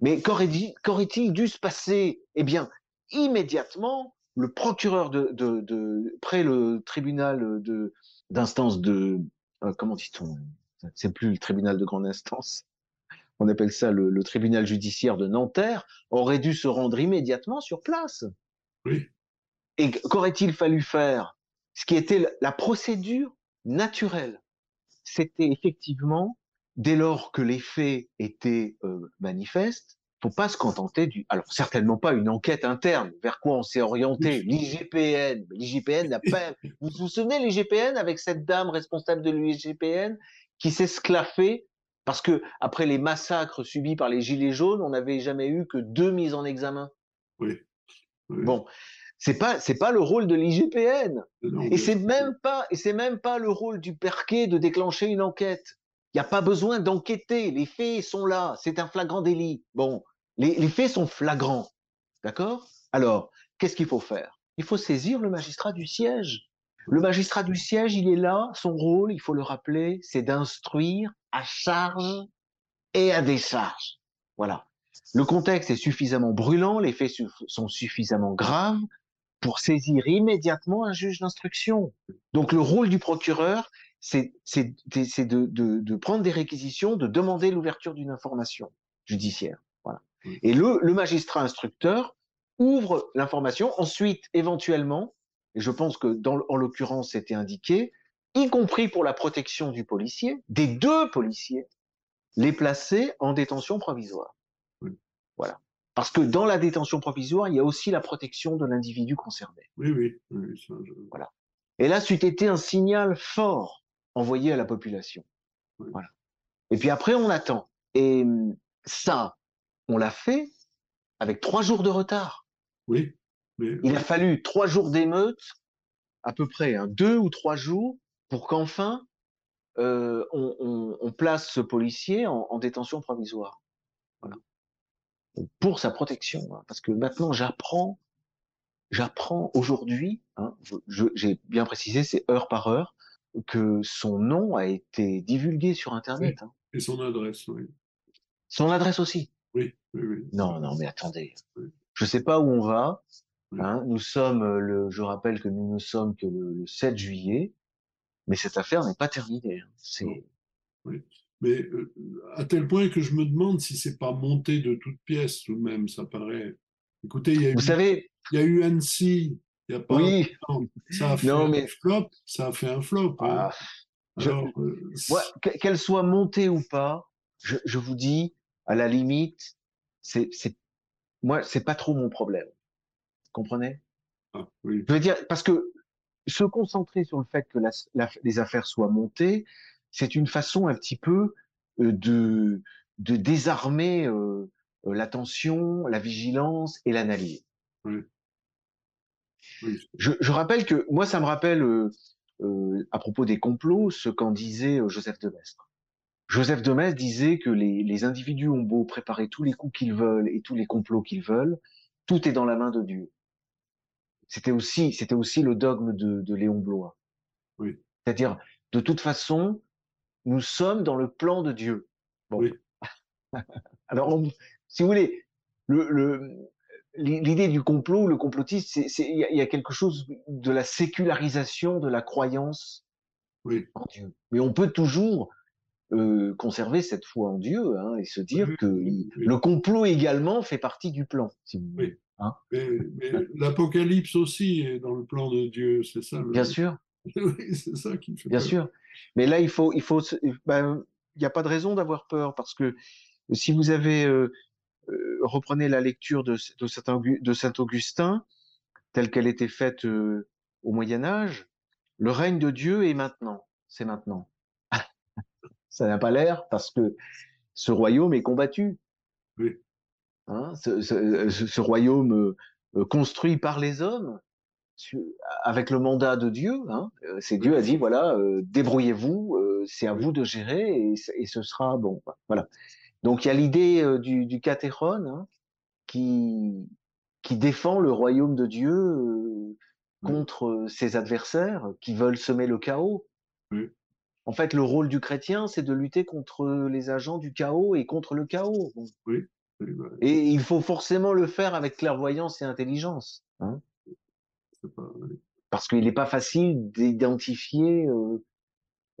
Speaker 2: Mais
Speaker 1: qu'aurait-il dû se passer? Eh bien, immédiatement, le procureur de, de, près le tribunal de d'instance de euh, comment dit-on? C'est plus le tribunal de grande instance. On appelle ça le, le, tribunal judiciaire de Nanterre aurait dû se rendre immédiatement sur place.
Speaker 2: Oui.
Speaker 1: Et qu'aurait-il fallu faire? Ce qui était la procédure naturelle, c'était effectivement dès lors que les faits étaient euh, manifestes, faut pas se contenter du. Alors certainement pas une enquête interne. Vers quoi on s'est orienté L'IGPN. L'IGPN n'a pas. Vous vous souvenez l'IGPN avec cette dame responsable de l'IGPN qui s'est sclaffée parce que après les massacres subis par les gilets jaunes, on n'avait jamais eu que deux mises en examen.
Speaker 2: Oui.
Speaker 1: Bon, c'est pas c'est pas le rôle de l'IGPN. Et c'est même pas et c'est même pas le rôle du parquet de déclencher une enquête. Il n'y a pas besoin d'enquêter. Les faits sont là. C'est un flagrant délit. Bon, les, faits sont flagrants. D'accord? Alors, qu'est-ce qu'il faut faire? Il faut saisir le magistrat du siège. Le magistrat du siège, il est là. Son rôle, il faut le rappeler, c'est d'instruire à charge et à décharge. Voilà. Le contexte est suffisamment brûlant, les faits sont suffisamment graves pour saisir immédiatement un juge d'instruction. Donc le rôle du procureur, c'est de, de, de, prendre des réquisitions, de demander l'ouverture d'une information judiciaire. Voilà. Mmh. Et le, le magistrat instructeur ouvre l'information. Ensuite, éventuellement, et je pense que dans, en l'occurrence, c'était indiqué, y compris pour la protection du policier, des deux policiers, les placer en détention provisoire. Voilà. Parce que dans la détention provisoire, il y a aussi la protection de l'individu concerné.
Speaker 2: Oui, oui. oui ça,
Speaker 1: Voilà. Et là, c'eût été un signal fort envoyé à la population. Voilà. Et puis après, on attend. Et ça, on l'a fait avec trois jours de retard.
Speaker 2: Oui.
Speaker 1: Il a fallu trois jours d'émeute, à peu près, hein, deux ou trois jours, pour qu'enfin euh, on, on, on, place ce policier en, en détention provisoire. Voilà. Pour sa protection. Hein, parce que maintenant, j'apprends, j'apprends aujourd'hui, hein, j'ai bien précisé, c'est heure par heure, que son nom a été divulgué sur Internet. Hein.
Speaker 2: Et son adresse, oui.
Speaker 1: Son adresse aussi.
Speaker 2: Oui, oui, oui.
Speaker 1: Non, non, mais attendez. Je ne sais pas où on va. Hein. Nous sommes le, je rappelle que nous ne sommes que le, 7 juillet, mais cette affaire n'est pas terminée. Hein. C'est.
Speaker 2: Oui. Mais euh, à tel point que je me demande si c'est pas monté de toutes pièces tout de même. Ça paraît. Écoutez, il y a eu.
Speaker 1: Vous savez.
Speaker 2: Il y a eu Annecy il a pas
Speaker 1: oui.
Speaker 2: Ça a fait non, mais... un flop. Ça a fait un flop. Hein.
Speaker 1: Ah, euh, qu'elle soit montée ou pas, je, je, vous dis, à la limite, c'est, c'est, moi, c'est pas trop mon problème. Vous comprenez?
Speaker 2: Ah, oui.
Speaker 1: Je veux dire, parce que se concentrer sur le fait que la, la, les affaires soient montées, c'est une façon un petit peu euh, de, de désarmer euh, l'attention, la vigilance et l'analyse.
Speaker 2: Oui.
Speaker 1: Je, je, rappelle que moi, ça me rappelle, euh, euh, à propos des complots, ce qu'en disait euh, Joseph de Maistre. Joseph de Maistre disait que les, les individus ont beau préparer tous les coups qu'ils veulent et tous les complots qu'ils veulent, tout est dans la main de Dieu. C'était aussi, c'était aussi le dogme de, de Léon Blois.
Speaker 2: Oui.
Speaker 1: C'est-à-dire, de toute façon, nous sommes dans le plan de Dieu.
Speaker 2: Bon. Oui.
Speaker 1: Alors, on, si vous voulez, le, le, l'idée du complot, le complotiste, il y, a quelque chose de la sécularisation de la croyance
Speaker 2: oui.
Speaker 1: en Dieu. Mais on peut toujours euh, conserver cette foi en Dieu hein, et se dire que le complot également fait partie du plan. Si vous
Speaker 2: oui. Hein mais, mais l'Apocalypse aussi est dans le plan de Dieu, c'est ça. Le...
Speaker 1: Bien sûr.
Speaker 2: oui, c'est ça qui fait.
Speaker 1: Bien
Speaker 2: peur.
Speaker 1: sûr. Mais là, il faut, il faut, ben, il n'y a pas de raison d'avoir peur parce que si vous avez euh, euh, reprenez la lecture de, de Saint-Augustin, telle qu'elle était faite euh, au Moyen Âge, le règne de Dieu est maintenant, c'est maintenant. Ça n'a pas l'air parce que ce royaume est combattu.
Speaker 2: Oui.
Speaker 1: Hein, ce, ce, ce, royaume euh, construit par les hommes, avec le mandat de Dieu. Hein, c'est Dieu a dit voilà, euh, débrouillez-vous, euh, c'est à vous de gérer et, et, ce sera bon. Voilà. Donc il y a l'idée euh, du, du catéron hein, qui, qui défend le royaume de Dieu euh, contre euh, ses adversaires qui veulent semer le chaos. En fait, le rôle du chrétien, c'est de lutter contre les agents du chaos et contre le chaos.
Speaker 2: Oui.
Speaker 1: Et il faut forcément le faire avec clairvoyance et intelligence. Hein Parce qu'il n'est pas facile d'identifier euh,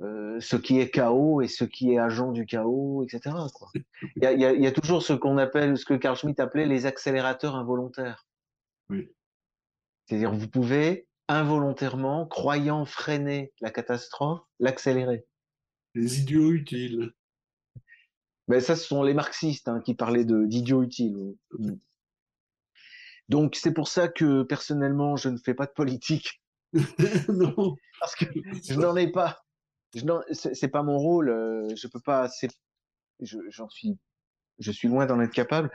Speaker 1: euh, ce qui est chaos et ce qui est agent du chaos, etc. Il, y a, il, y a, toujours ce qu'on appelle, ce que Carl Schmitt appelait les accélérateurs involontaires.
Speaker 2: Oui.
Speaker 1: C'est-à-dire, vous pouvez involontairement, croyant freiner la catastrophe, l'accélérer.
Speaker 2: Les idiots utiles.
Speaker 1: Ben, ça, ce sont les marxistes hein, qui parlaient d'idiots utiles. Donc, c'est pour ça que personnellement, je ne fais pas de politique.
Speaker 2: non.
Speaker 1: Parce que je n'en ai pas. C'est pas mon rôle. Euh, je peux pas. J'en suis. Je suis loin d'en être capable.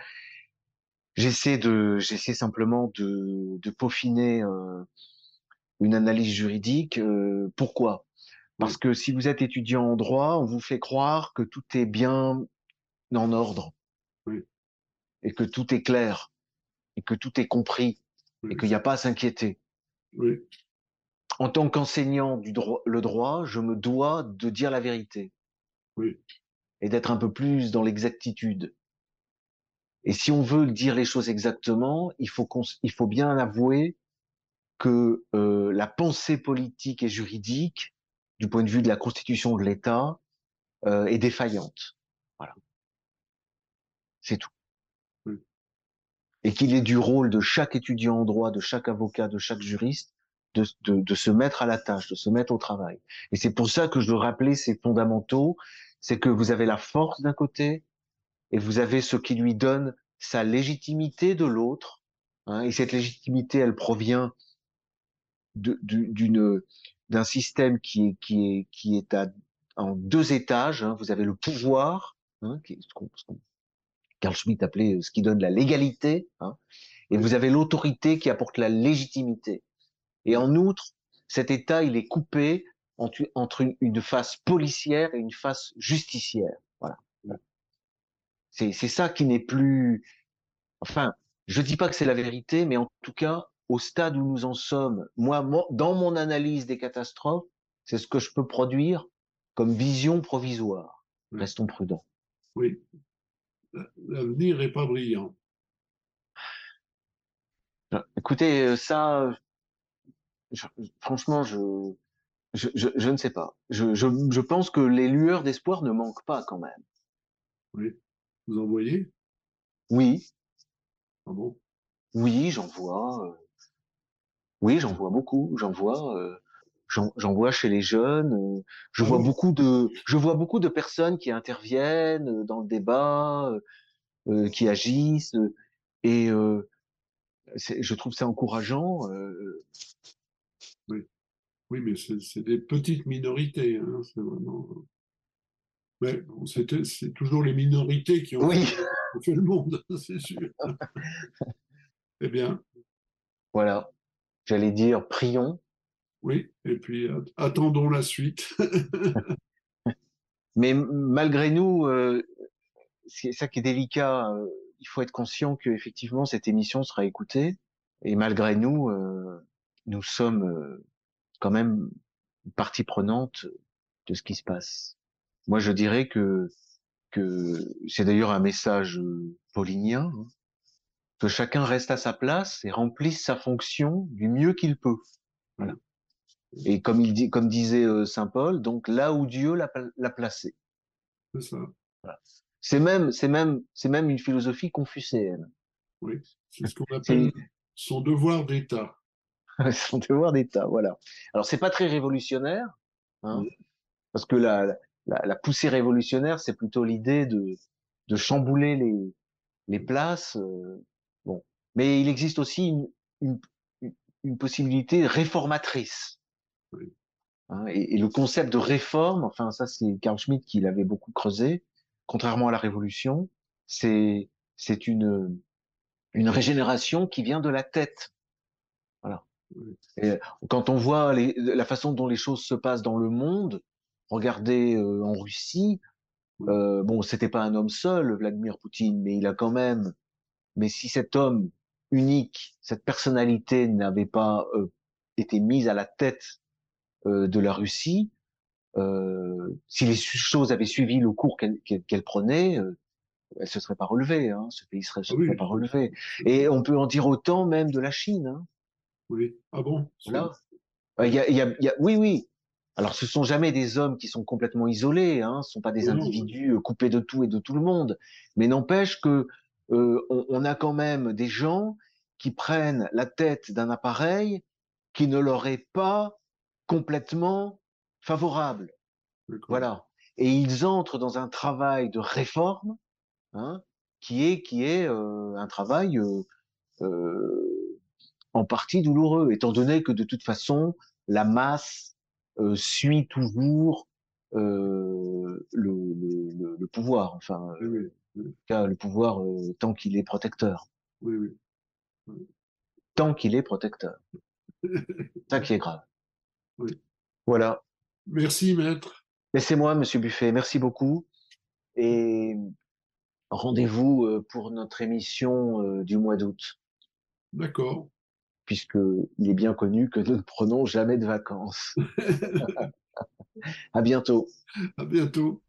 Speaker 1: J'essaie de. J'essaie simplement de, de peaufiner euh, une analyse juridique. Euh, pourquoi? Parce que si vous êtes étudiant en droit, on vous fait croire que tout est bien en ordre. Et que tout est clair. Et que tout est compris. Et qu'il n'y a pas à s'inquiéter. En tant qu'enseignant du droit, le droit, je me dois de dire la vérité. Et d'être un peu plus dans l'exactitude. Et si on veut dire les choses exactement, il faut, il faut bien avouer que euh, la pensée politique et juridique, du point de vue de la constitution de l'État, euh, est défaillante. Voilà. C'est tout. Et qu'il est du rôle de chaque étudiant en droit, de chaque avocat, de chaque juriste, de, de, de se mettre à la tâche, de se mettre au travail. Et c'est pour ça que je veux rappeler ces fondamentaux, c'est que vous avez la force d'un côté, et vous avez ce qui lui donne sa légitimité de l'autre. Hein, et cette légitimité, elle provient d'une d'un système qui est qui est qui est à, en deux étages. Hein. Vous avez le pouvoir, hein, qui, ce Carl Schmitt appelait euh, ce qui donne la légalité, hein, et vous avez l'autorité qui apporte la légitimité. Et en outre, cet État, il est coupé entre, entre une, face policière et une face justicière. Voilà. C'est ça qui n'est plus. Enfin, je dis pas que c'est la vérité, mais en tout cas, au stade où nous en sommes, moi, dans mon analyse des catastrophes, c'est ce que je peux produire comme vision provisoire. Restons prudents.
Speaker 2: Oui, l'avenir n'est pas brillant.
Speaker 1: Écoutez, euh, ça, franchement, je, je, je, ne sais pas. Je, je, pense que les lueurs d'espoir ne manquent pas quand même.
Speaker 2: Oui. Vous en voyez?
Speaker 1: Oui.
Speaker 2: Ah bon?
Speaker 1: Oui, j'en vois. Euh, oui, j'en vois beaucoup. J'en vois. Euh, j'en vois chez les jeunes. Je ah vois beaucoup de, je vois beaucoup de personnes qui interviennent dans le débat, euh, qui agissent, et euh, je trouve ça encourageant. Euh.
Speaker 2: Oui, oui, mais c'est des petites minorités. Hein, c'est vraiment. Mais c'est toujours les minorités qui ont,
Speaker 1: oui.
Speaker 2: fait, le monde, c'est sûr. eh bien.
Speaker 1: Voilà. J'allais dire, prions
Speaker 2: oui, et puis attendons la suite.
Speaker 1: Mais malgré nous, euh, c'est ça qui est délicat. Euh, il faut être conscient que effectivement cette émission sera écoutée. Et malgré nous, euh, nous sommes euh, quand même partie prenante de ce qui se passe. Moi, je dirais que que c'est d'ailleurs un message paulinien, hein, que chacun reste à sa place et remplisse sa fonction du mieux qu'il peut. Voilà. Et comme, il dit, comme disait euh, Saint Paul, donc là où Dieu l'a placé.
Speaker 2: C'est ça.
Speaker 1: C'est même, c'est même, c'est même une philosophie confucéenne.
Speaker 2: Oui, c'est ce qu'on appelle son devoir d'État.
Speaker 1: son devoir d'État, voilà. Alors c'est pas très révolutionnaire, hein, parce que la, la, la, poussée révolutionnaire, c'est plutôt l'idée de, de chambouler les, les places. Euh, bon, mais il existe aussi une, une, une possibilité réformatrice. Hein, et, le concept de réforme, enfin ça c'est Carl Schmitt qui l'avait beaucoup creusé, contrairement à la Révolution, c'est c'est une une régénération qui vient de la tête. Voilà. Et quand on voit les, la façon dont les choses se passent dans le monde, regardez euh, en Russie, euh, bon c'était pas un homme seul, Vladimir Poutine, mais il a quand même. Mais si cet homme unique, cette personnalité n'avait pas euh, été mise à la tête euh, de la Russie, euh, si les choses avaient suivi le cours qu'elle prenait, elle se serait pas relevée, hein, ce pays serait, se
Speaker 2: Ah oui,
Speaker 1: serait pas relevé. Et on peut en dire autant même de la Chine. Hein.
Speaker 2: Oui. Ah bon?
Speaker 1: Voilà. Euh, Il y a, y a, y a, oui, oui. Alors, ce sont jamais des hommes qui sont complètement isolés, hein. Ce sont pas des individus euh, coupés de tout et de tout le monde. Mais n'empêche que euh, on, on a quand même des gens qui prennent la tête d'un appareil qui ne leur est pas complètement favorable. Voilà. Et ils entrent dans un travail de réforme, hein, qui est qui est euh, un travail euh, euh, en partie douloureux, étant donné que de toute façon la masse suit toujours le, le, le- le pouvoir, enfin
Speaker 2: Oui, oui,
Speaker 1: en tout cas, le pouvoir tant qu'il est protecteur,
Speaker 2: oui, oui.
Speaker 1: tant qu'il est protecteur. Ça qui est grave.
Speaker 2: Oui.
Speaker 1: Voilà.
Speaker 2: Merci, maître.
Speaker 1: Mais c'est moi, Monsieur Buffet. Merci beaucoup. Et rendez-vous euh, pour notre émission euh, du mois d'août,
Speaker 2: D'accord.
Speaker 1: puisque il est bien connu que nous ne prenons jamais de vacances. À bientôt.
Speaker 2: À bientôt.